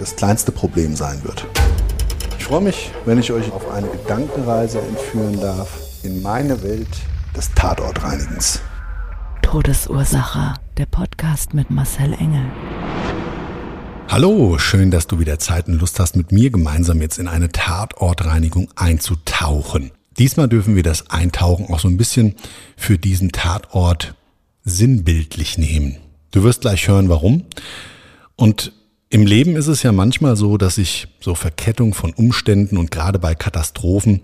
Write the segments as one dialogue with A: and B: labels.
A: das kleinste Problem sein wird. Ich freue mich, wenn ich euch auf eine Gedankenreise entführen darf in meine Welt des Tatortreinigens.
B: Todesursache. Der Podcast mit Marcel Engel.
C: Hallo, schön, dass du wieder Zeit und Lust hast, mit mir gemeinsam jetzt in eine Tatortreinigung einzutauchen. Diesmal dürfen wir das Eintauchen auch so ein bisschen für diesen Tatort sinnbildlich nehmen. Du wirst gleich hören, warum. Und im Leben ist es ja manchmal so, dass sich so Verkettung von Umständen und gerade bei Katastrophen,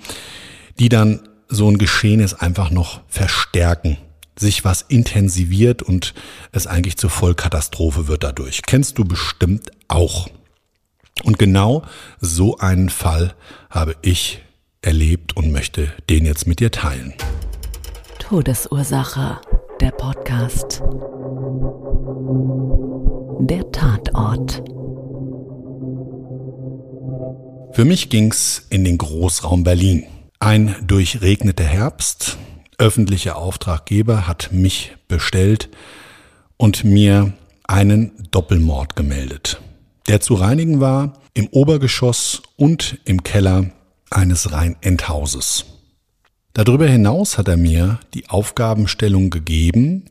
C: die dann so ein Geschehnis einfach noch verstärken sich was intensiviert und es eigentlich zur Vollkatastrophe wird dadurch. Kennst du bestimmt auch. Und genau so einen Fall habe ich erlebt und möchte den jetzt mit dir teilen.
B: Todesursache, der Podcast. Der Tatort.
C: Für mich ging's in den Großraum Berlin. Ein durchregneter Herbst, öffentlicher Auftraggeber hat mich bestellt und mir einen Doppelmord gemeldet, der zu reinigen war im Obergeschoss und im Keller eines Rhein-Endhauses. Darüber hinaus hat er mir die Aufgabenstellung gegeben,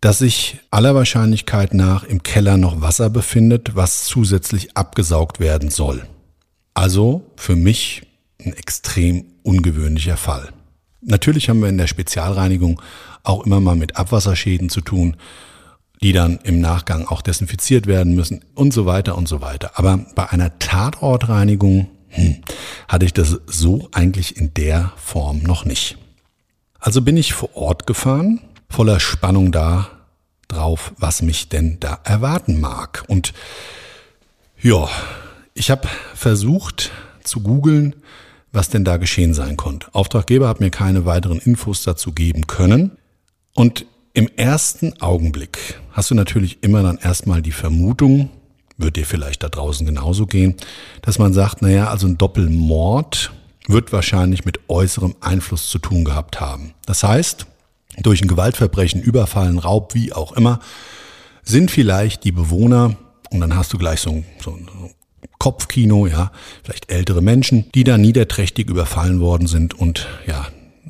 C: dass sich aller Wahrscheinlichkeit nach im Keller noch Wasser befindet, was zusätzlich abgesaugt werden soll. Also für mich ein extrem ungewöhnlicher Fall. Natürlich haben wir in der Spezialreinigung auch immer mal mit Abwasserschäden zu tun, die dann im Nachgang auch desinfiziert werden müssen und so weiter und so weiter. Aber bei einer Tatortreinigung hm, hatte ich das so eigentlich in der Form noch nicht. Also bin ich vor Ort gefahren, voller Spannung da drauf, was mich denn da erwarten mag. Und ja, ich habe versucht zu googeln, was denn da geschehen sein konnte. Auftraggeber hat mir keine weiteren Infos dazu geben können. Und im ersten Augenblick hast du natürlich immer dann erstmal die Vermutung, wird dir vielleicht da draußen genauso gehen, dass man sagt, naja, also ein Doppelmord wird wahrscheinlich mit äußerem Einfluss zu tun gehabt haben. Das heißt, durch ein Gewaltverbrechen, Überfallen, Raub, wie auch immer, sind vielleicht die Bewohner, und dann hast du gleich so, so, so Kopfkino, ja, vielleicht ältere Menschen, die da niederträchtig überfallen worden sind und ja,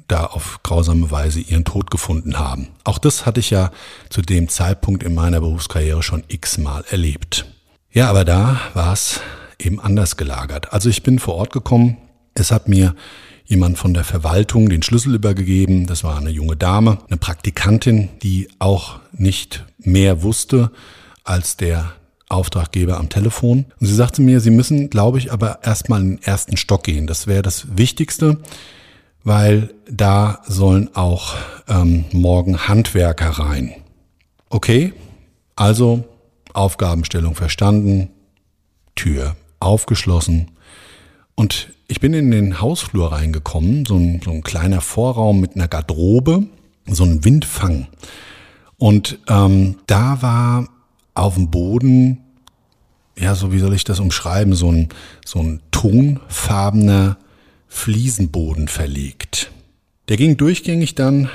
C: da auf grausame Weise ihren Tod gefunden haben. Auch das hatte ich ja zu dem Zeitpunkt in meiner Berufskarriere schon x-mal erlebt. Ja, aber da war es eben anders gelagert. Also ich bin vor Ort gekommen, es hat mir jemand von der Verwaltung den Schlüssel übergegeben. Das war eine junge Dame, eine Praktikantin, die auch nicht mehr wusste als der Auftraggeber am Telefon. Und sie sagte mir, sie müssen, glaube ich, aber erstmal in den ersten Stock gehen. Das wäre das Wichtigste, weil da sollen auch ähm, morgen Handwerker rein. Okay, also Aufgabenstellung verstanden, Tür aufgeschlossen und ich bin in den Hausflur reingekommen, so ein, so ein kleiner Vorraum mit einer Garderobe, so ein Windfang. Und ähm, da war auf dem Boden, ja, so wie soll ich das umschreiben, so ein, so ein tonfarbener Fliesenboden verlegt. Der ging durchgängig dann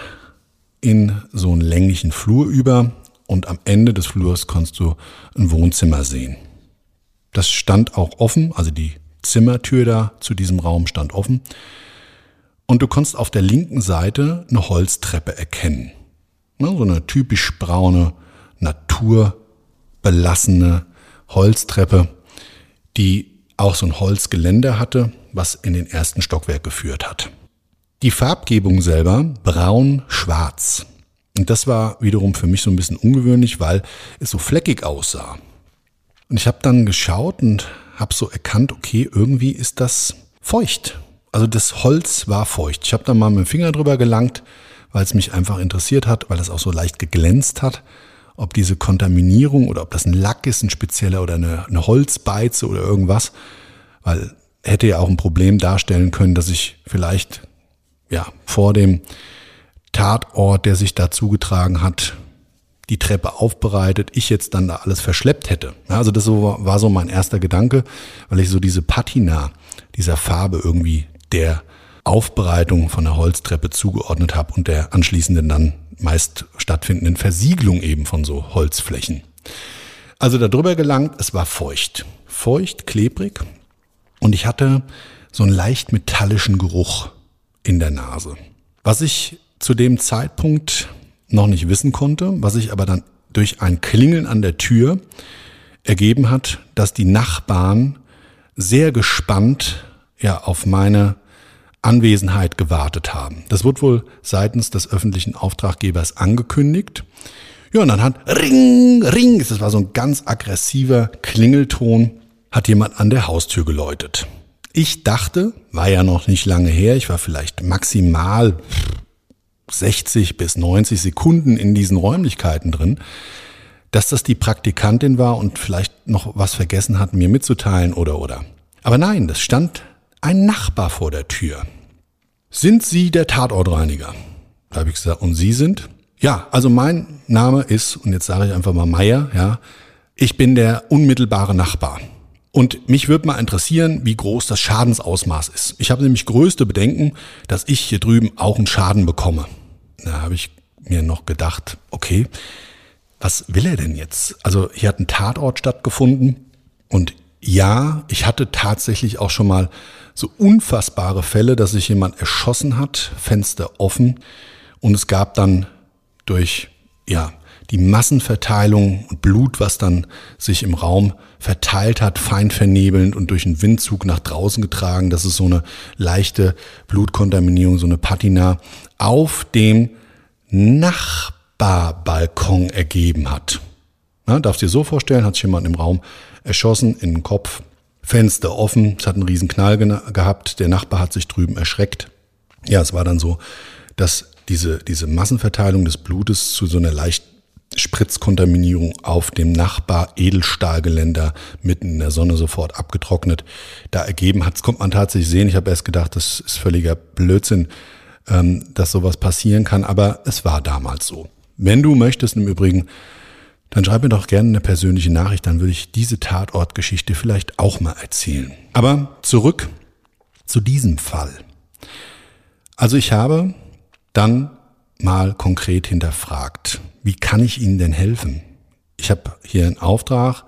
C: in so einen länglichen Flur über und am Ende des Flurs konntest du ein Wohnzimmer sehen. Das stand auch offen, also die Zimmertür da zu diesem Raum stand offen. Und du konntest auf der linken Seite eine Holztreppe erkennen. So eine typisch braune Natur belassene Holztreppe, die auch so ein Holzgeländer hatte, was in den ersten Stockwerk geführt hat. Die Farbgebung selber braun-schwarz. Und das war wiederum für mich so ein bisschen ungewöhnlich, weil es so fleckig aussah. Und ich habe dann geschaut und habe so erkannt, okay, irgendwie ist das feucht. Also das Holz war feucht. Ich habe dann mal mit dem Finger drüber gelangt, weil es mich einfach interessiert hat, weil es auch so leicht geglänzt hat, ob diese Kontaminierung oder ob das ein Lack ist, ein spezieller oder eine, eine Holzbeize oder irgendwas, weil hätte ja auch ein Problem darstellen können, dass ich vielleicht ja vor dem Tatort, der sich da zugetragen hat, die Treppe aufbereitet, ich jetzt dann da alles verschleppt hätte. Also das war so mein erster Gedanke, weil ich so diese Patina dieser Farbe irgendwie der Aufbereitung von der Holztreppe zugeordnet habe und der anschließenden dann meist stattfindenden Versiegelung eben von so Holzflächen. Also darüber gelangt, es war feucht. Feucht, klebrig und ich hatte so einen leicht metallischen Geruch in der Nase. Was ich zu dem Zeitpunkt noch nicht wissen konnte, was sich aber dann durch ein Klingeln an der Tür ergeben hat, dass die Nachbarn sehr gespannt ja auf meine Anwesenheit gewartet haben. Das wird wohl seitens des öffentlichen Auftraggebers angekündigt. Ja, und dann hat Ring, Ring, das war so ein ganz aggressiver Klingelton, hat jemand an der Haustür geläutet. Ich dachte, war ja noch nicht lange her, ich war vielleicht maximal 60 bis 90 Sekunden in diesen Räumlichkeiten drin, dass das die Praktikantin war und vielleicht noch was vergessen hat, mir mitzuteilen oder oder. Aber nein, das stand ein Nachbar vor der Tür. Sind Sie der Tatortreiniger? Da habe ich gesagt, und Sie sind? Ja, also mein Name ist, und jetzt sage ich einfach mal Meier, ja, ich bin der unmittelbare Nachbar. Und mich würde mal interessieren, wie groß das Schadensausmaß ist. Ich habe nämlich größte Bedenken, dass ich hier drüben auch einen Schaden bekomme. Da habe ich mir noch gedacht, okay, was will er denn jetzt? Also hier hat ein Tatort stattgefunden und ja, ich hatte tatsächlich auch schon mal so unfassbare Fälle, dass sich jemand erschossen hat, Fenster offen. Und es gab dann durch ja, die Massenverteilung und Blut, was dann sich im Raum verteilt hat, fein vernebelnd und durch einen Windzug nach draußen getragen, dass es so eine leichte Blutkontaminierung, so eine Patina auf dem Nachbarbalkon ergeben hat. Na, darfst dir so vorstellen, hat sich jemand im Raum erschossen in den Kopf, Fenster offen, es hat einen riesen Knall gehabt, der Nachbar hat sich drüben erschreckt. Ja, es war dann so, dass diese, diese Massenverteilung des Blutes zu so einer leicht Spritzkontaminierung auf dem Nachbar Edelstahlgeländer mitten in der Sonne sofort abgetrocknet da ergeben hat. Das kommt man tatsächlich sehen. Ich habe erst gedacht, das ist völliger Blödsinn, ähm, dass sowas passieren kann, aber es war damals so. Wenn du möchtest im Übrigen, dann schreib mir doch gerne eine persönliche Nachricht, dann würde ich diese Tatortgeschichte vielleicht auch mal erzählen. Aber zurück zu diesem Fall. Also ich habe dann mal konkret hinterfragt, wie kann ich Ihnen denn helfen? Ich habe hier einen Auftrag,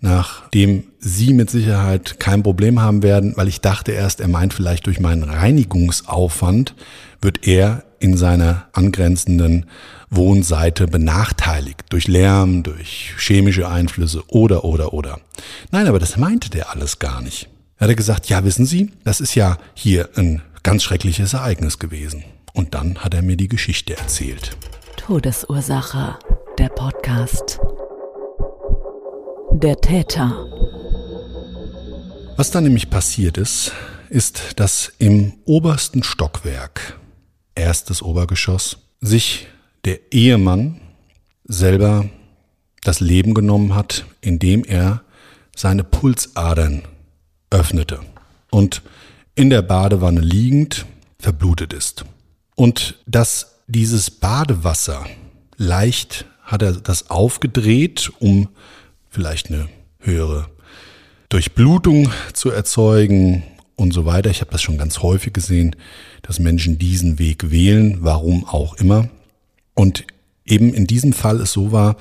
C: nach dem Sie mit Sicherheit kein Problem haben werden, weil ich dachte erst, er meint vielleicht durch meinen Reinigungsaufwand wird er in seiner angrenzenden Wohnseite benachteiligt durch Lärm, durch chemische Einflüsse oder oder oder. Nein, aber das meinte der alles gar nicht. Er hat gesagt, ja, wissen Sie, das ist ja hier ein ganz schreckliches Ereignis gewesen. Und dann hat er mir die Geschichte erzählt.
B: Todesursache, der Podcast. Der Täter.
C: Was dann nämlich passiert ist, ist, dass im obersten Stockwerk, erstes Obergeschoss, sich der Ehemann selber das Leben genommen hat, indem er seine Pulsadern öffnete und in der Badewanne liegend verblutet ist. Und dass dieses Badewasser leicht hat er das aufgedreht, um vielleicht eine höhere Durchblutung zu erzeugen und so weiter. Ich habe das schon ganz häufig gesehen, dass Menschen diesen Weg wählen, warum auch immer. Und eben in diesem Fall es so war,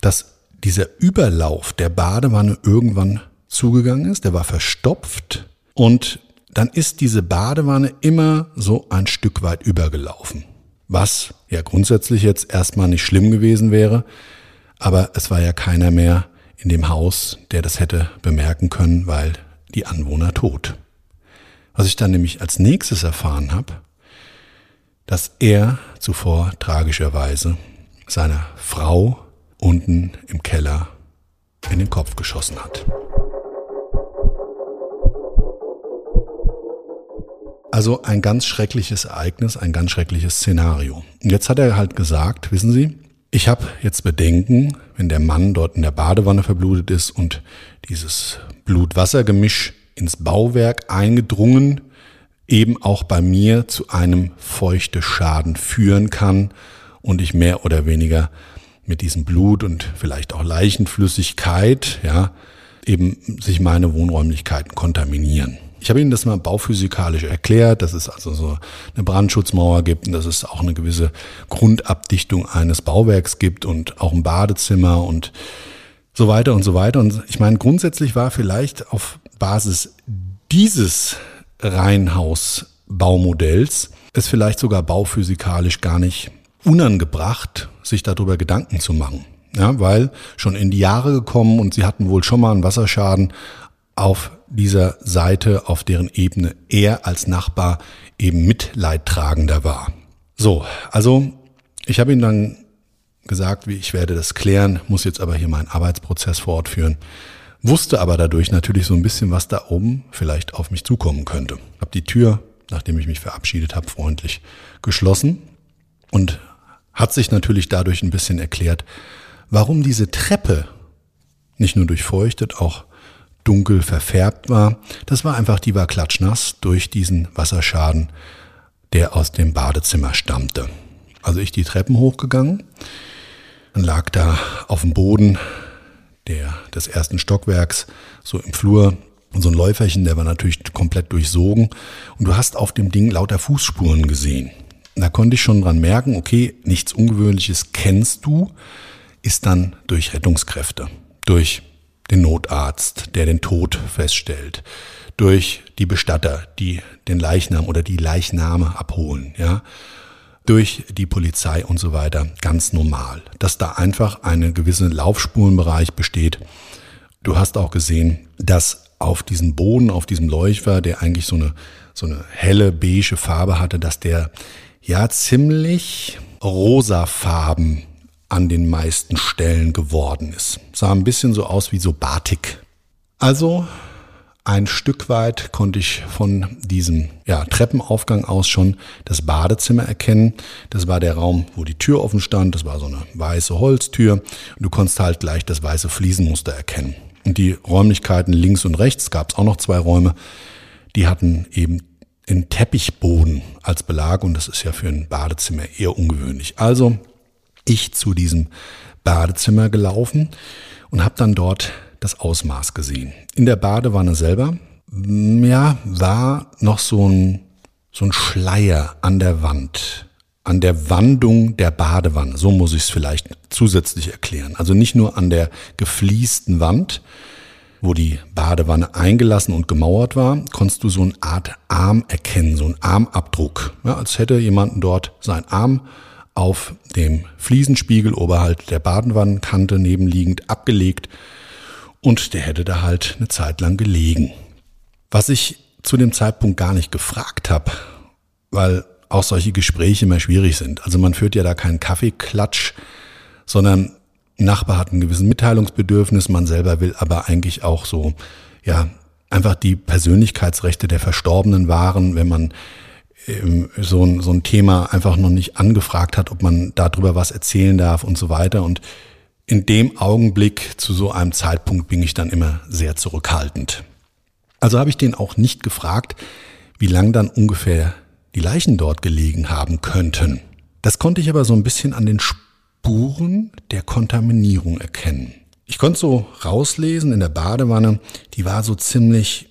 C: dass dieser Überlauf der Badewanne irgendwann zugegangen ist, der war verstopft und dann ist diese Badewanne immer so ein Stück weit übergelaufen. Was ja grundsätzlich jetzt erstmal nicht schlimm gewesen wäre, aber es war ja keiner mehr in dem Haus, der das hätte bemerken können, weil die Anwohner tot. Was ich dann nämlich als nächstes erfahren habe, dass er zuvor tragischerweise seiner Frau unten im Keller in den Kopf geschossen hat. Also ein ganz schreckliches Ereignis, ein ganz schreckliches Szenario. Und jetzt hat er halt gesagt, wissen Sie, ich habe jetzt Bedenken, wenn der Mann dort in der Badewanne verblutet ist und dieses Blut-Wasser-Gemisch ins Bauwerk eingedrungen, eben auch bei mir zu einem feuchte Schaden führen kann und ich mehr oder weniger mit diesem Blut und vielleicht auch Leichenflüssigkeit, ja, eben sich meine Wohnräumlichkeiten kontaminieren. Ich habe Ihnen das mal bauphysikalisch erklärt, dass es also so eine Brandschutzmauer gibt und dass es auch eine gewisse Grundabdichtung eines Bauwerks gibt und auch ein Badezimmer und so weiter und so weiter. Und ich meine, grundsätzlich war vielleicht auf Basis dieses Reihenhausbaumodells es vielleicht sogar bauphysikalisch gar nicht unangebracht, sich darüber Gedanken zu machen. Ja, weil schon in die Jahre gekommen und sie hatten wohl schon mal einen Wasserschaden auf dieser Seite, auf deren Ebene er als Nachbar eben Mitleidtragender war. So, also ich habe ihm dann gesagt, wie ich werde das klären, muss jetzt aber hier meinen Arbeitsprozess fortführen, wusste aber dadurch natürlich so ein bisschen, was da oben vielleicht auf mich zukommen könnte. Hab die Tür, nachdem ich mich verabschiedet habe, freundlich geschlossen und hat sich natürlich dadurch ein bisschen erklärt, warum diese Treppe nicht nur durchfeuchtet, auch dunkel verfärbt war. Das war einfach, die war klatschnass durch diesen Wasserschaden, der aus dem Badezimmer stammte. Also ich die Treppen hochgegangen, dann lag da auf dem Boden der, des ersten Stockwerks, so im Flur, und so ein Läuferchen, der war natürlich komplett durchsogen. Und du hast auf dem Ding lauter Fußspuren gesehen. Da konnte ich schon dran merken, okay, nichts Ungewöhnliches kennst du, ist dann durch Rettungskräfte, durch den Notarzt, der den Tod feststellt, durch die Bestatter, die den Leichnam oder die Leichname abholen, ja, durch die Polizei und so weiter, ganz normal, dass da einfach eine gewisse Laufspurenbereich besteht. Du hast auch gesehen, dass auf diesem Boden, auf diesem Leuchter, der eigentlich so eine, so eine helle beige Farbe hatte, dass der ja ziemlich rosafarben an den meisten Stellen geworden ist. Sah ein bisschen so aus wie so Batik. Also ein Stück weit konnte ich von diesem ja, Treppenaufgang aus schon das Badezimmer erkennen. Das war der Raum, wo die Tür offen stand. Das war so eine weiße Holztür. Und du konntest halt gleich das weiße Fliesenmuster erkennen. Und die Räumlichkeiten links und rechts gab es auch noch zwei Räume. Die hatten eben in Teppichboden als Belag und das ist ja für ein Badezimmer eher ungewöhnlich. Also ich zu diesem Badezimmer gelaufen und habe dann dort das Ausmaß gesehen. In der Badewanne selber, ja, war noch so ein, so ein Schleier an der Wand, an der Wandung der Badewanne. So muss ich es vielleicht zusätzlich erklären. Also nicht nur an der gefliesten Wand, wo die Badewanne eingelassen und gemauert war, konntest du so eine Art Arm erkennen, so einen Armabdruck. Ja, als hätte jemand dort seinen Arm auf dem Fliesenspiegel oberhalb der Badenwannenkante nebenliegend abgelegt und der hätte da halt eine Zeit lang gelegen. Was ich zu dem Zeitpunkt gar nicht gefragt habe, weil auch solche Gespräche immer schwierig sind. Also man führt ja da keinen Kaffeeklatsch, sondern Nachbar hat ein gewisses Mitteilungsbedürfnis, man selber will aber eigentlich auch so, ja, einfach die Persönlichkeitsrechte der Verstorbenen wahren, wenn man so ein, so ein Thema einfach noch nicht angefragt hat, ob man darüber was erzählen darf und so weiter. Und in dem Augenblick zu so einem Zeitpunkt bin ich dann immer sehr zurückhaltend. Also habe ich den auch nicht gefragt, wie lang dann ungefähr die Leichen dort gelegen haben könnten. Das konnte ich aber so ein bisschen an den Spuren der Kontaminierung erkennen. Ich konnte so rauslesen in der Badewanne, die war so ziemlich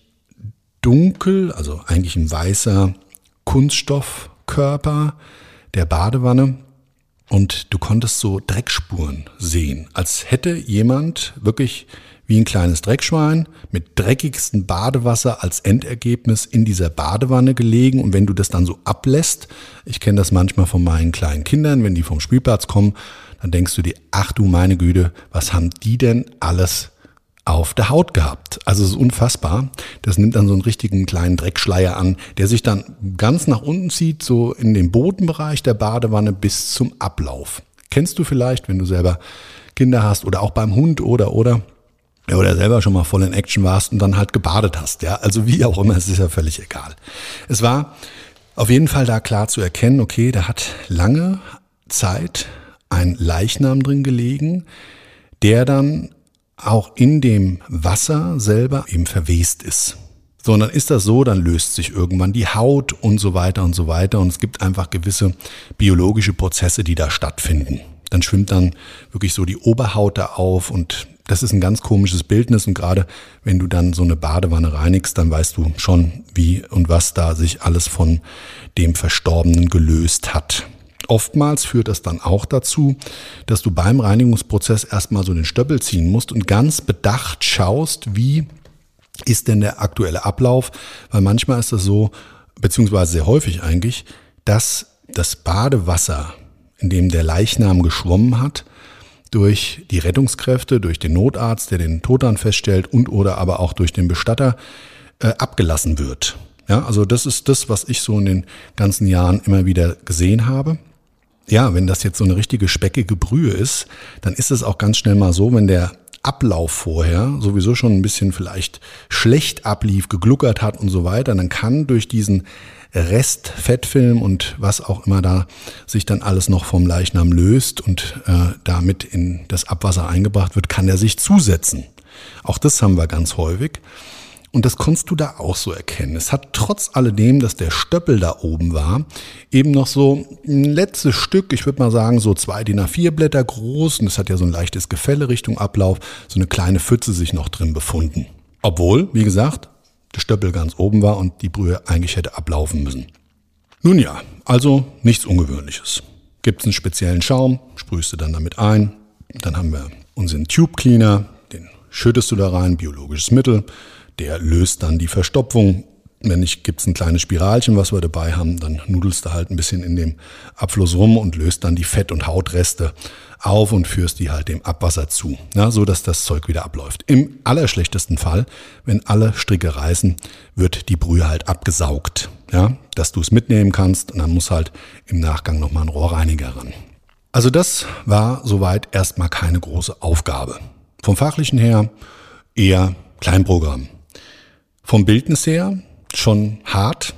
C: dunkel, also eigentlich ein weißer Kunststoffkörper der Badewanne und du konntest so Dreckspuren sehen, als hätte jemand wirklich wie ein kleines Dreckschwein mit dreckigstem Badewasser als Endergebnis in dieser Badewanne gelegen. Und wenn du das dann so ablässt, ich kenne das manchmal von meinen kleinen Kindern, wenn die vom Spielplatz kommen, dann denkst du dir, ach du meine Güte, was haben die denn alles auf der Haut gehabt. Also es ist unfassbar. Das nimmt dann so einen richtigen kleinen Dreckschleier an, der sich dann ganz nach unten zieht, so in den Bodenbereich der Badewanne bis zum Ablauf. Kennst du vielleicht, wenn du selber Kinder hast oder auch beim Hund oder oder oder selber schon mal voll in Action warst und dann halt gebadet hast, ja, also wie auch immer, es ist ja völlig egal. Es war auf jeden Fall da klar zu erkennen, okay, da hat lange Zeit ein Leichnam drin gelegen, der dann auch in dem Wasser selber eben verwest ist. So, und dann ist das so, dann löst sich irgendwann die Haut und so weiter und so weiter. Und es gibt einfach gewisse biologische Prozesse, die da stattfinden. Dann schwimmt dann wirklich so die Oberhaut da auf und das ist ein ganz komisches Bildnis. Und gerade wenn du dann so eine Badewanne reinigst, dann weißt du schon, wie und was da sich alles von dem Verstorbenen gelöst hat. Oftmals führt das dann auch dazu, dass du beim Reinigungsprozess erstmal so den Stöppel ziehen musst und ganz bedacht schaust, wie ist denn der aktuelle Ablauf? Weil manchmal ist das so, beziehungsweise sehr häufig eigentlich, dass das Badewasser, in dem der Leichnam geschwommen hat, durch die Rettungskräfte, durch den Notarzt, der den Tod dann feststellt und oder aber auch durch den Bestatter äh, abgelassen wird. Ja, also das ist das, was ich so in den ganzen Jahren immer wieder gesehen habe ja, wenn das jetzt so eine richtige speckige Brühe ist, dann ist es auch ganz schnell mal so, wenn der Ablauf vorher sowieso schon ein bisschen vielleicht schlecht ablief, gegluckert hat und so weiter, dann kann durch diesen Rest Fettfilm und was auch immer da sich dann alles noch vom Leichnam löst und äh, damit in das Abwasser eingebracht wird, kann er sich zusetzen. Auch das haben wir ganz häufig. Und das konntest du da auch so erkennen. Es hat trotz alledem, dass der Stöppel da oben war, eben noch so ein letztes Stück, ich würde mal sagen so zwei DIN A4 Blätter groß und es hat ja so ein leichtes Gefälle Richtung Ablauf, so eine kleine Pfütze sich noch drin befunden. Obwohl, wie gesagt, der Stöppel ganz oben war und die Brühe eigentlich hätte ablaufen müssen. Nun ja, also nichts Ungewöhnliches. Gibt es einen speziellen Schaum, sprühst du dann damit ein. Dann haben wir unseren Tube Cleaner, den schüttest du da rein, biologisches Mittel der löst dann die Verstopfung. Wenn nicht, gibt's ein kleines Spiralchen, was wir dabei haben, dann nudelst du halt ein bisschen in dem Abfluss rum und löst dann die Fett- und Hautreste auf und führst die halt dem Abwasser zu, ja, so dass das Zeug wieder abläuft. Im allerschlechtesten Fall, wenn alle Stricke reißen, wird die Brühe halt abgesaugt, ja, dass du es mitnehmen kannst und dann muss halt im Nachgang nochmal ein Rohrreiniger ran. Also das war soweit erstmal keine große Aufgabe. Vom fachlichen her eher Kleinprogramm. Vom Bildnis her schon hart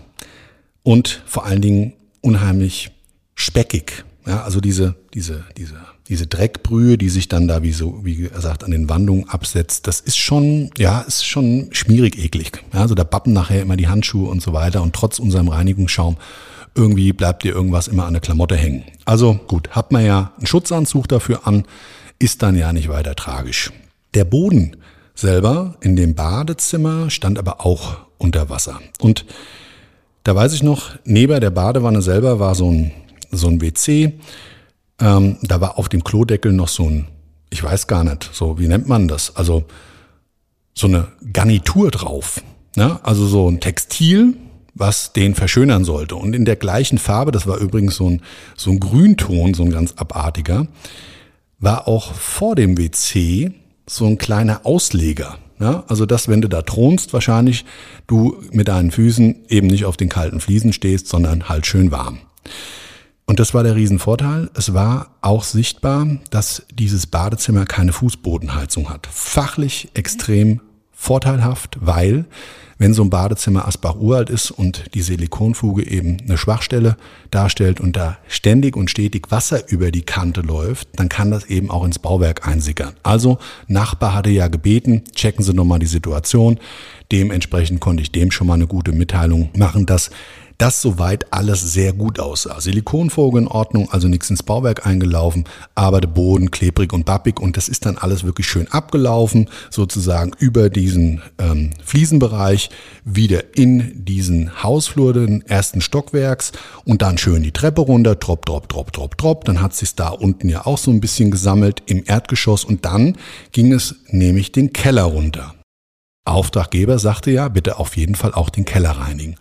C: und vor allen Dingen unheimlich speckig. Ja, also diese, diese, diese, diese Dreckbrühe, die sich dann da wie so, wie gesagt, an den Wandungen absetzt, das ist schon, ja, ist schon schmierig eklig. Ja, also da bappen nachher immer die Handschuhe und so weiter und trotz unserem Reinigungsschaum irgendwie bleibt dir irgendwas immer an der Klamotte hängen. Also gut, hat man ja einen Schutzanzug dafür an, ist dann ja nicht weiter tragisch. Der Boden selber in dem Badezimmer stand aber auch unter Wasser. Und da weiß ich noch, neben der Badewanne selber war so ein, so ein WC. Ähm, da war auf dem Klodeckel noch so ein, ich weiß gar nicht, so, wie nennt man das? Also so eine Garnitur drauf. Ne? Also so ein Textil, was den verschönern sollte. Und in der gleichen Farbe, das war übrigens so ein, so ein Grünton, so ein ganz abartiger, war auch vor dem WC so ein kleiner Ausleger. Ja, also dass, wenn du da thronst, wahrscheinlich du mit deinen Füßen eben nicht auf den kalten Fliesen stehst, sondern halt schön warm. Und das war der Riesenvorteil. Es war auch sichtbar, dass dieses Badezimmer keine Fußbodenheizung hat. Fachlich extrem vorteilhaft, weil wenn so ein Badezimmer Asbach uralt ist und die Silikonfuge eben eine Schwachstelle darstellt und da ständig und stetig Wasser über die Kante läuft, dann kann das eben auch ins Bauwerk einsickern. Also Nachbar hatte ja gebeten, checken Sie nochmal die Situation. Dementsprechend konnte ich dem schon mal eine gute Mitteilung machen, dass das soweit alles sehr gut aussah. Silikonfoge in Ordnung, also nichts ins Bauwerk eingelaufen, aber der Boden klebrig und bappig und das ist dann alles wirklich schön abgelaufen, sozusagen über diesen ähm, Fliesenbereich wieder in diesen Hausflur den ersten Stockwerks und dann schön die Treppe runter, drop, drop, drop, drop, drop. Dann hat sich da unten ja auch so ein bisschen gesammelt im Erdgeschoss und dann ging es nämlich den Keller runter. Auftraggeber sagte ja, bitte auf jeden Fall auch den Keller reinigen.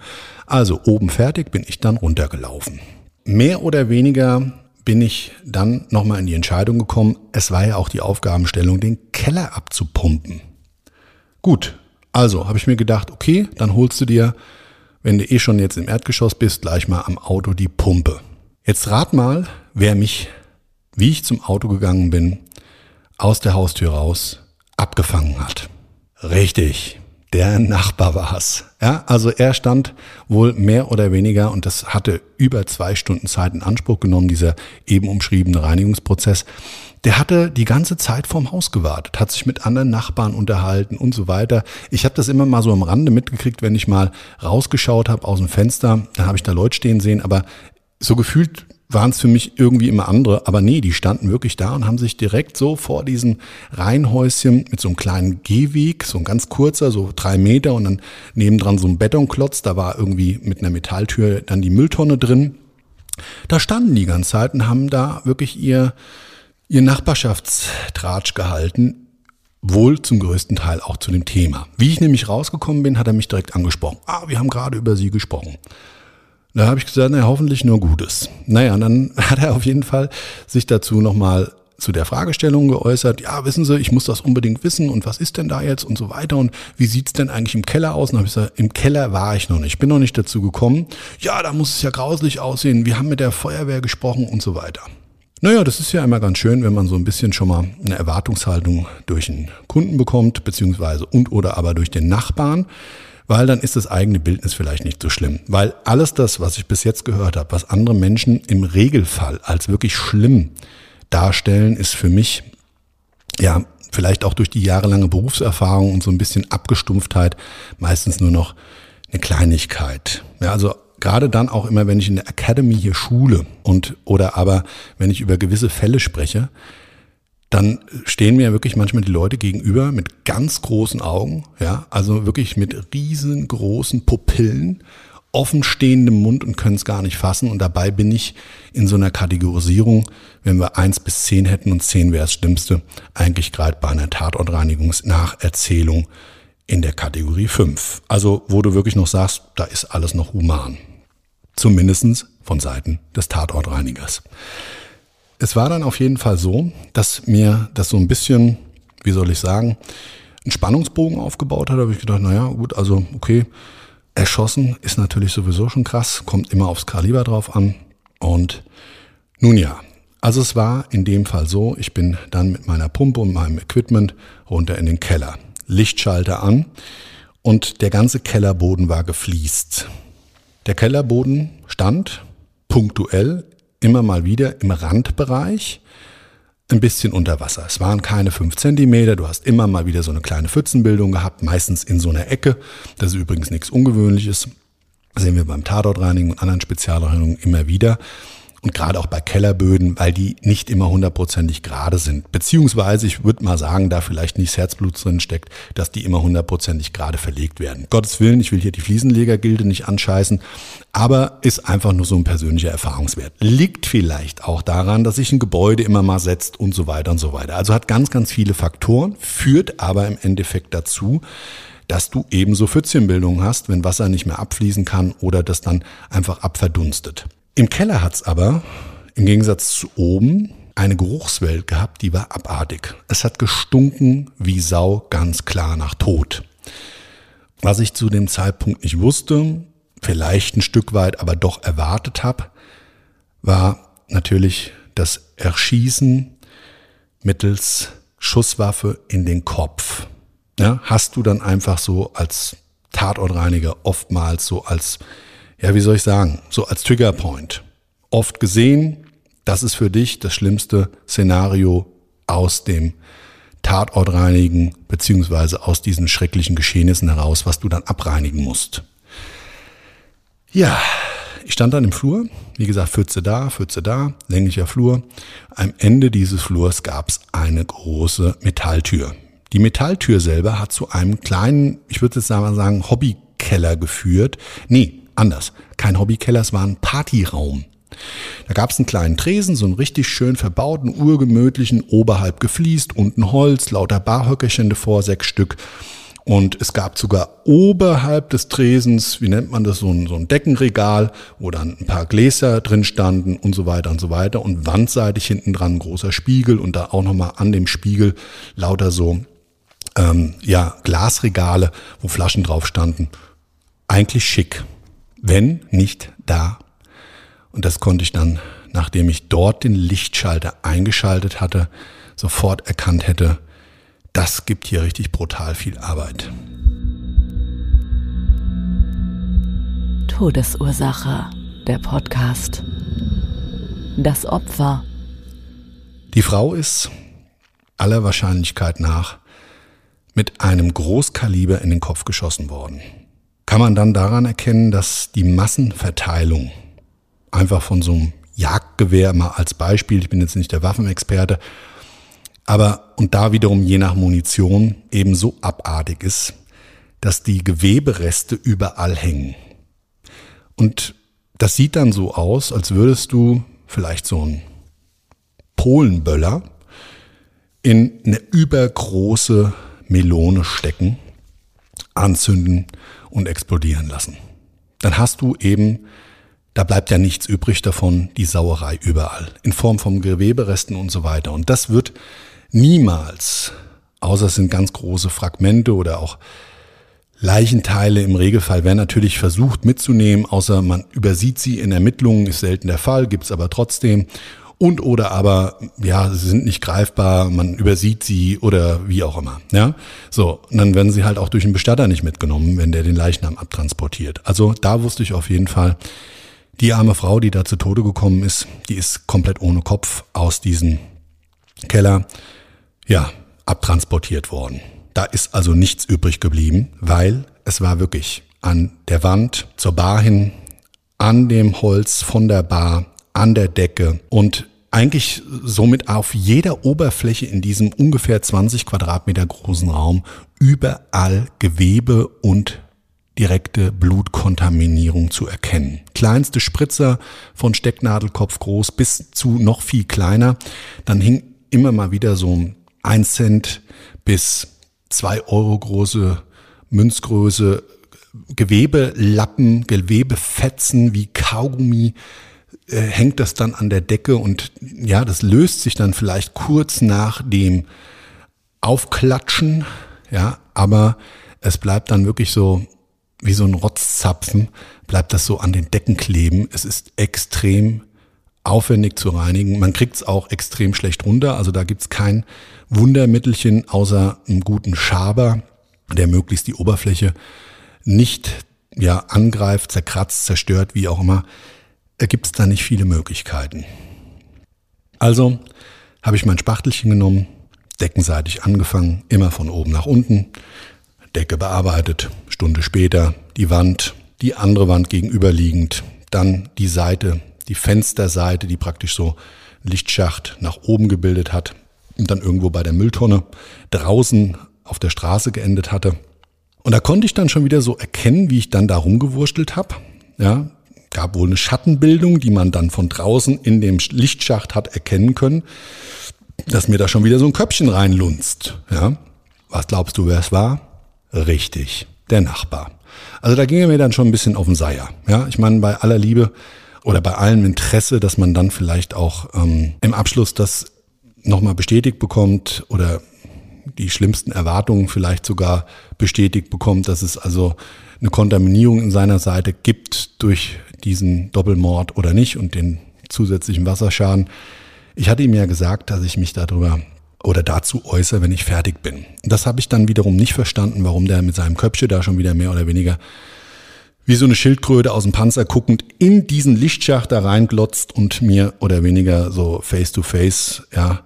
C: Also oben fertig bin ich dann runtergelaufen. Mehr oder weniger bin ich dann nochmal in die Entscheidung gekommen, es war ja auch die Aufgabenstellung, den Keller abzupumpen. Gut, also habe ich mir gedacht, okay, dann holst du dir, wenn du eh schon jetzt im Erdgeschoss bist, gleich mal am Auto die Pumpe. Jetzt rat mal, wer mich, wie ich zum Auto gegangen bin, aus der Haustür raus abgefangen hat. Richtig, der Nachbar war's. Ja, also er stand wohl mehr oder weniger und das hatte über zwei Stunden Zeit in Anspruch genommen, dieser eben umschriebene Reinigungsprozess. Der hatte die ganze Zeit vorm Haus gewartet, hat sich mit anderen Nachbarn unterhalten und so weiter. Ich habe das immer mal so am Rande mitgekriegt, wenn ich mal rausgeschaut habe aus dem Fenster, da habe ich da Leute stehen sehen, aber so gefühlt waren es für mich irgendwie immer andere, aber nee, die standen wirklich da und haben sich direkt so vor diesem Reihenhäuschen mit so einem kleinen Gehweg, so ein ganz kurzer, so drei Meter und dann nebendran so ein Betonklotz, da war irgendwie mit einer Metalltür dann die Mülltonne drin. Da standen die ganze Zeit und haben da wirklich ihr, ihr Nachbarschaftstratsch gehalten, wohl zum größten Teil auch zu dem Thema. Wie ich nämlich rausgekommen bin, hat er mich direkt angesprochen. Ah, wir haben gerade über Sie gesprochen. Da habe ich gesagt, naja, hoffentlich nur Gutes. Naja, und dann hat er auf jeden Fall sich dazu nochmal zu der Fragestellung geäußert, ja, wissen Sie, ich muss das unbedingt wissen und was ist denn da jetzt und so weiter und wie sieht's denn eigentlich im Keller aus? Und habe ich gesagt, im Keller war ich noch nicht, bin noch nicht dazu gekommen. Ja, da muss es ja grauslich aussehen, wir haben mit der Feuerwehr gesprochen und so weiter. Naja, das ist ja immer ganz schön, wenn man so ein bisschen schon mal eine Erwartungshaltung durch einen Kunden bekommt, beziehungsweise und oder aber durch den Nachbarn weil dann ist das eigene Bildnis vielleicht nicht so schlimm. Weil alles das, was ich bis jetzt gehört habe, was andere Menschen im Regelfall als wirklich schlimm darstellen, ist für mich, ja, vielleicht auch durch die jahrelange Berufserfahrung und so ein bisschen Abgestumpftheit meistens nur noch eine Kleinigkeit. Ja, also gerade dann auch immer, wenn ich in der Academy hier schule und oder aber wenn ich über gewisse Fälle spreche, dann stehen mir wirklich manchmal die Leute gegenüber mit ganz großen Augen, ja, also wirklich mit riesengroßen Pupillen, offenstehendem Mund und können es gar nicht fassen. Und dabei bin ich in so einer Kategorisierung, wenn wir eins bis zehn hätten und zehn wäre das Schlimmste, eigentlich gerade bei einer Tatortreinigungsnacherzählung in der Kategorie fünf. Also wo du wirklich noch sagst, da ist alles noch human. Zumindestens von Seiten des Tatortreinigers. Es war dann auf jeden Fall so, dass mir das so ein bisschen, wie soll ich sagen, einen Spannungsbogen aufgebaut hat. Da habe ich gedacht, naja, gut, also okay, erschossen ist natürlich sowieso schon krass, kommt immer aufs Kaliber drauf an. Und nun ja, also es war in dem Fall so, ich bin dann mit meiner Pumpe und meinem Equipment runter in den Keller. Lichtschalter an und der ganze Kellerboden war gefliest. Der Kellerboden stand punktuell immer mal wieder im Randbereich ein bisschen unter Wasser. Es waren keine fünf Zentimeter, du hast immer mal wieder so eine kleine Pfützenbildung gehabt, meistens in so einer Ecke. Das ist übrigens nichts Ungewöhnliches. Das sehen wir beim Tatortreinigen und anderen Spezialreinigungen immer wieder und gerade auch bei Kellerböden, weil die nicht immer hundertprozentig gerade sind. Beziehungsweise, ich würde mal sagen, da vielleicht nicht das Herzblut drin steckt, dass die immer hundertprozentig gerade verlegt werden. Gottes Willen, ich will hier die Fliesenlegergilde nicht anscheißen, aber ist einfach nur so ein persönlicher Erfahrungswert. Liegt vielleicht auch daran, dass sich ein Gebäude immer mal setzt und so weiter und so weiter. Also hat ganz, ganz viele Faktoren, führt aber im Endeffekt dazu, dass du ebenso Pfützchenbildung hast, wenn Wasser nicht mehr abfließen kann oder das dann einfach abverdunstet. Im Keller hat's aber, im Gegensatz zu oben, eine Geruchswelt gehabt, die war abartig. Es hat gestunken wie Sau, ganz klar nach Tod. Was ich zu dem Zeitpunkt nicht wusste, vielleicht ein Stück weit, aber doch erwartet habe, war natürlich das Erschießen mittels Schusswaffe in den Kopf. Ja, hast du dann einfach so als Tatortreiniger oftmals so als ja, wie soll ich sagen, so als Triggerpoint. Oft gesehen, das ist für dich das schlimmste Szenario aus dem Tatort reinigen, beziehungsweise aus diesen schrecklichen Geschehnissen heraus, was du dann abreinigen musst. Ja, ich stand dann im Flur, wie gesagt, Pfütze da, Pfütze da, länglicher Flur. Am Ende dieses Flurs gab es eine große Metalltür. Die Metalltür selber hat zu einem kleinen, ich würde jetzt sagen, Hobbykeller geführt. Nee, anders. Kein Hobbykeller, es war ein Partyraum. Da gab es einen kleinen Tresen, so einen richtig schön verbauten, urgemütlichen, oberhalb gefliest, unten Holz, lauter Barhöckerchen davor, sechs Stück. Und es gab sogar oberhalb des Tresens, wie nennt man das, so ein, so ein Deckenregal, wo dann ein paar Gläser drin standen und so weiter und so weiter. Und wandseitig hinten dran ein großer Spiegel und da auch nochmal an dem Spiegel lauter so ähm, ja, Glasregale, wo Flaschen drauf standen. Eigentlich schick, wenn nicht da. Und das konnte ich dann, nachdem ich dort den Lichtschalter eingeschaltet hatte, sofort erkannt hätte, das gibt hier richtig brutal viel Arbeit.
B: Todesursache, der Podcast. Das Opfer.
C: Die Frau ist aller Wahrscheinlichkeit nach mit einem Großkaliber in den Kopf geschossen worden. Kann man dann daran erkennen, dass die Massenverteilung einfach von so einem Jagdgewehr mal als Beispiel, ich bin jetzt nicht der Waffenexperte, aber und da wiederum je nach Munition eben so abartig ist, dass die Gewebereste überall hängen. Und das sieht dann so aus, als würdest du vielleicht so einen Polenböller in eine übergroße Melone stecken, anzünden und explodieren lassen. Dann hast du eben, da bleibt ja nichts übrig davon, die Sauerei überall, in Form von Geweberesten und so weiter. Und das wird niemals, außer es sind ganz große Fragmente oder auch Leichenteile im Regelfall werden natürlich versucht mitzunehmen, außer man übersieht sie in Ermittlungen, ist selten der Fall, gibt's aber trotzdem. Und oder aber, ja, sie sind nicht greifbar, man übersieht sie oder wie auch immer. Ja, so, und dann werden sie halt auch durch den Bestatter nicht mitgenommen, wenn der den Leichnam abtransportiert. Also da wusste ich auf jeden Fall, die arme Frau, die da zu Tode gekommen ist, die ist komplett ohne Kopf aus diesem Keller, ja, abtransportiert worden. Da ist also nichts übrig geblieben, weil es war wirklich an der Wand zur Bar hin, an dem Holz von der Bar, an der Decke und eigentlich somit auf jeder Oberfläche in diesem ungefähr 20 Quadratmeter großen Raum überall Gewebe und direkte Blutkontaminierung zu erkennen. Kleinste Spritzer von Stecknadelkopf groß bis zu noch viel kleiner. Dann hing immer mal wieder so ein Cent bis zwei Euro große Münzgröße Gewebelappen, Gewebefetzen wie Kaugummi äh, hängt das dann an der Decke und ja, das löst sich dann vielleicht kurz nach dem Aufklatschen, ja, aber es bleibt dann wirklich so wie so ein Rotzzapfen, bleibt das so an den Decken kleben. Es ist extrem aufwendig zu reinigen. Man kriegt es auch extrem schlecht runter. Also da gibt's kein Wundermittelchen außer einem guten Schaber, der möglichst die Oberfläche nicht ja, angreift, zerkratzt, zerstört, wie auch immer. Da gibt's da nicht viele Möglichkeiten. Also habe ich mein Spachtelchen genommen, deckenseitig angefangen, immer von oben nach unten, Decke bearbeitet, Stunde später die Wand, die andere Wand gegenüberliegend, dann die Seite die Fensterseite, die praktisch so Lichtschacht nach oben gebildet hat und dann irgendwo bei der Mülltonne draußen auf der Straße geendet hatte. Und da konnte ich dann schon wieder so erkennen, wie ich dann da rumgewurstelt habe. Ja, gab wohl eine Schattenbildung, die man dann von draußen in dem Lichtschacht hat erkennen können, dass mir da schon wieder so ein Köpfchen reinlunzt. Ja, was glaubst du, wer es war? Richtig, der Nachbar. Also da ging er mir dann schon ein bisschen auf den Seier. Ja, ich meine, bei aller Liebe, oder bei allem Interesse, dass man dann vielleicht auch ähm, im Abschluss das nochmal bestätigt bekommt oder die schlimmsten Erwartungen vielleicht sogar bestätigt bekommt, dass es also eine Kontaminierung in seiner Seite gibt durch diesen Doppelmord oder nicht und den zusätzlichen Wasserschaden. Ich hatte ihm ja gesagt, dass ich mich darüber oder dazu äußere, wenn ich fertig bin. Das habe ich dann wiederum nicht verstanden, warum der mit seinem Köpfchen da schon wieder mehr oder weniger wie so eine Schildkröte aus dem Panzer guckend in diesen Lichtschacht da reinglotzt und mir oder weniger so face to face, ja,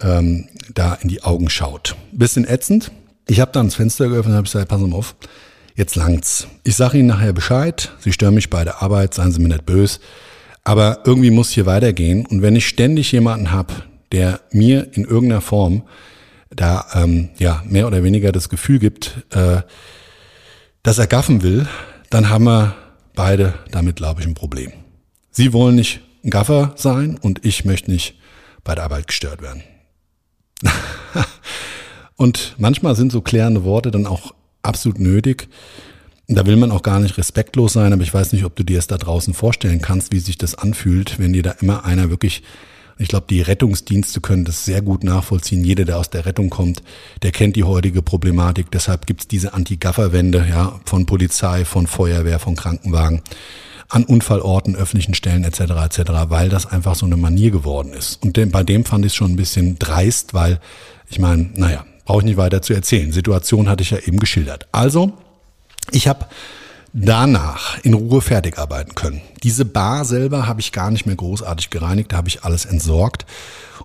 C: ähm, da in die Augen schaut. Bisschen ätzend. Ich habe dann das Fenster geöffnet und habe gesagt, pass mal auf, jetzt langt's. Ich sage Ihnen nachher Bescheid, Sie stören mich bei der Arbeit, seien Sie mir nicht böse, aber irgendwie muss hier weitergehen und wenn ich ständig jemanden habe, der mir in irgendeiner Form da ähm, ja mehr oder weniger das Gefühl gibt, äh, dass er gaffen will, dann haben wir beide damit, glaube ich, ein Problem. Sie wollen nicht ein Gaffer sein und ich möchte nicht bei der Arbeit gestört werden. und manchmal sind so klärende Worte dann auch absolut nötig. Da will man auch gar nicht respektlos sein, aber ich weiß nicht, ob du dir es da draußen vorstellen kannst, wie sich das anfühlt, wenn dir da immer einer wirklich Ich glaube, die Rettungsdienste können das sehr gut nachvollziehen. Jeder, der aus der Rettung kommt, der kennt die heutige Problematik. Deshalb gibt's diese Anti-Gaffer-Wände ja, von Polizei, von Feuerwehr, von Krankenwagen an Unfallorten, öffentlichen Stellen etc. etc., weil das einfach so eine Manier geworden ist. Und bei dem fand ich es schon ein bisschen dreist, weil ich meine, naja, brauche ich nicht weiter zu erzählen. Situation hatte ich ja eben geschildert. Also, ich habe danach in Ruhe fertig arbeiten können. Diese Bar selber habe ich gar nicht mehr großartig gereinigt, da habe ich alles entsorgt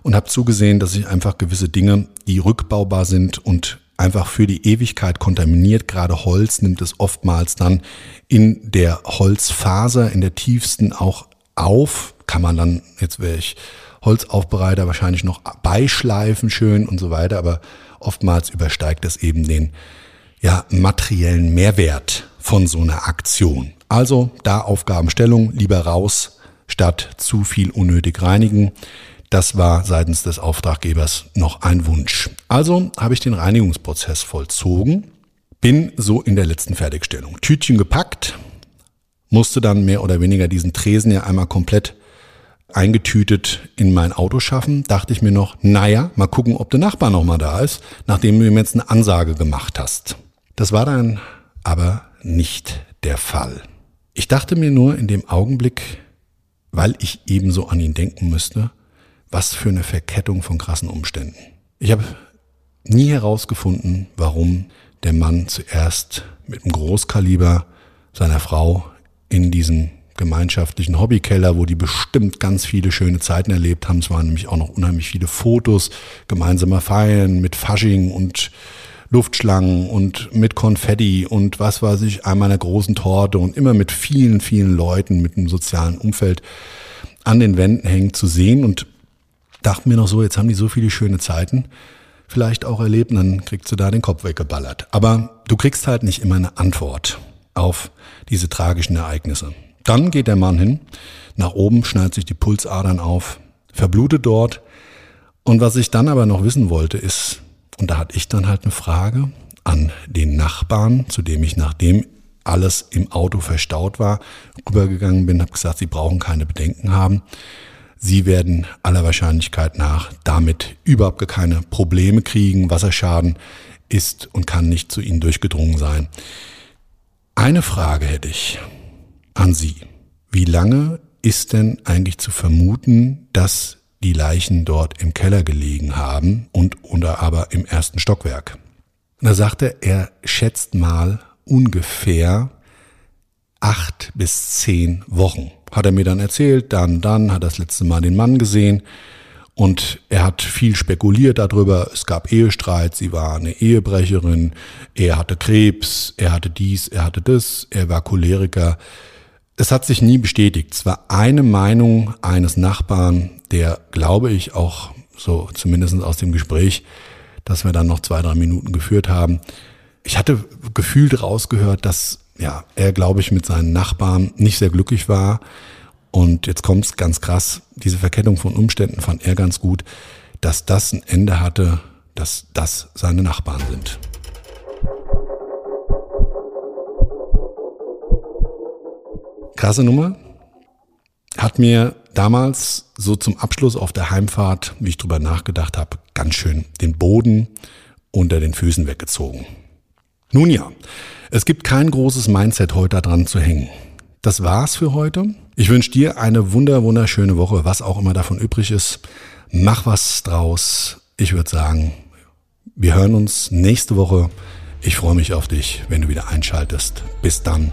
C: und habe zugesehen, dass ich einfach gewisse Dinge, die rückbaubar sind und einfach für die Ewigkeit kontaminiert, gerade Holz nimmt es oftmals dann in der Holzfaser, in der tiefsten auch auf, kann man dann, jetzt wäre ich Holzaufbereiter, wahrscheinlich noch beischleifen schön und so weiter, aber oftmals übersteigt es eben den ja, materiellen Mehrwert von so einer Aktion. Also da Aufgabenstellung, lieber raus, statt zu viel unnötig reinigen. Das war seitens des Auftraggebers noch ein Wunsch. Also habe ich den Reinigungsprozess vollzogen, bin so in der letzten Fertigstellung. Tütchen gepackt, musste dann mehr oder weniger diesen Tresen ja einmal komplett eingetütet in mein Auto schaffen, dachte ich mir noch, naja, mal gucken, ob der Nachbar noch mal da ist, nachdem du ihm jetzt eine Ansage gemacht hast. Das war dann aber nicht der Fall. Ich dachte mir nur in dem Augenblick, weil ich ebenso an ihn denken müsste, was für eine Verkettung von krassen Umständen. Ich habe nie herausgefunden, warum der Mann zuerst mit einem Großkaliber seiner Frau in diesem gemeinschaftlichen Hobbykeller, wo die bestimmt ganz viele schöne Zeiten erlebt haben. Es waren nämlich auch noch unheimlich viele Fotos, gemeinsamer Feiern mit Fasching und Luftschlangen und mit Konfetti und was weiß ich, einmal einer großen Torte und immer mit vielen, vielen Leuten mit einem sozialen Umfeld an den Wänden hängen zu sehen und dachte mir noch so, jetzt haben die so viele schöne Zeiten vielleicht auch erlebt und dann kriegst du da den Kopf weggeballert. Aber du kriegst halt nicht immer eine Antwort auf diese tragischen Ereignisse. Dann geht der Mann hin, nach oben, schneidet sich die Pulsadern auf, verblutet dort. Und was ich dann aber noch wissen wollte, ist, und da hatte ich dann halt eine Frage an den Nachbarn, zu dem ich nachdem alles im Auto verstaut war, rübergegangen bin, habe gesagt, sie brauchen keine Bedenken haben. Sie werden aller Wahrscheinlichkeit nach damit überhaupt keine Probleme kriegen. Wasserschaden ist und kann nicht zu Ihnen durchgedrungen sein. Eine Frage hätte ich an Sie. Wie lange ist denn eigentlich zu vermuten, dass die Leichen dort im Keller gelegen haben und oder aber im ersten Stockwerk. Da sagte er, er schätzt mal ungefähr acht bis zehn Wochen. Hat er mir dann erzählt, dann, dann, hat das letzte Mal den Mann gesehen und er hat viel spekuliert darüber. Es gab Ehestreit, sie war eine Ehebrecherin, er hatte Krebs, er hatte dies, er hatte das, er war Choleriker. Es hat sich nie bestätigt. Es war eine Meinung eines Nachbarn, der, glaube ich, auch so zumindest aus dem Gespräch, das wir dann noch zwei, drei Minuten geführt haben. Ich hatte gefühlt rausgehört, dass ja, er, glaube ich, mit seinen Nachbarn nicht sehr glücklich war. Und jetzt kommt es ganz krass, diese Verkettung von Umständen fand er ganz gut, dass das ein Ende hatte, dass das seine Nachbarn sind. Krasse Nummer. Hat mir damals so zum Abschluss auf der Heimfahrt, wie ich drüber nachgedacht habe, ganz schön den Boden unter den Füßen weggezogen. Nun ja, es gibt kein großes Mindset heute daran zu hängen. Das war's für heute. Ich wünsche dir eine wunder wunderschöne Woche, was auch immer davon übrig ist. Mach was draus. Ich würde sagen, wir hören uns nächste Woche. Ich freue mich auf dich, wenn du wieder einschaltest. Bis dann.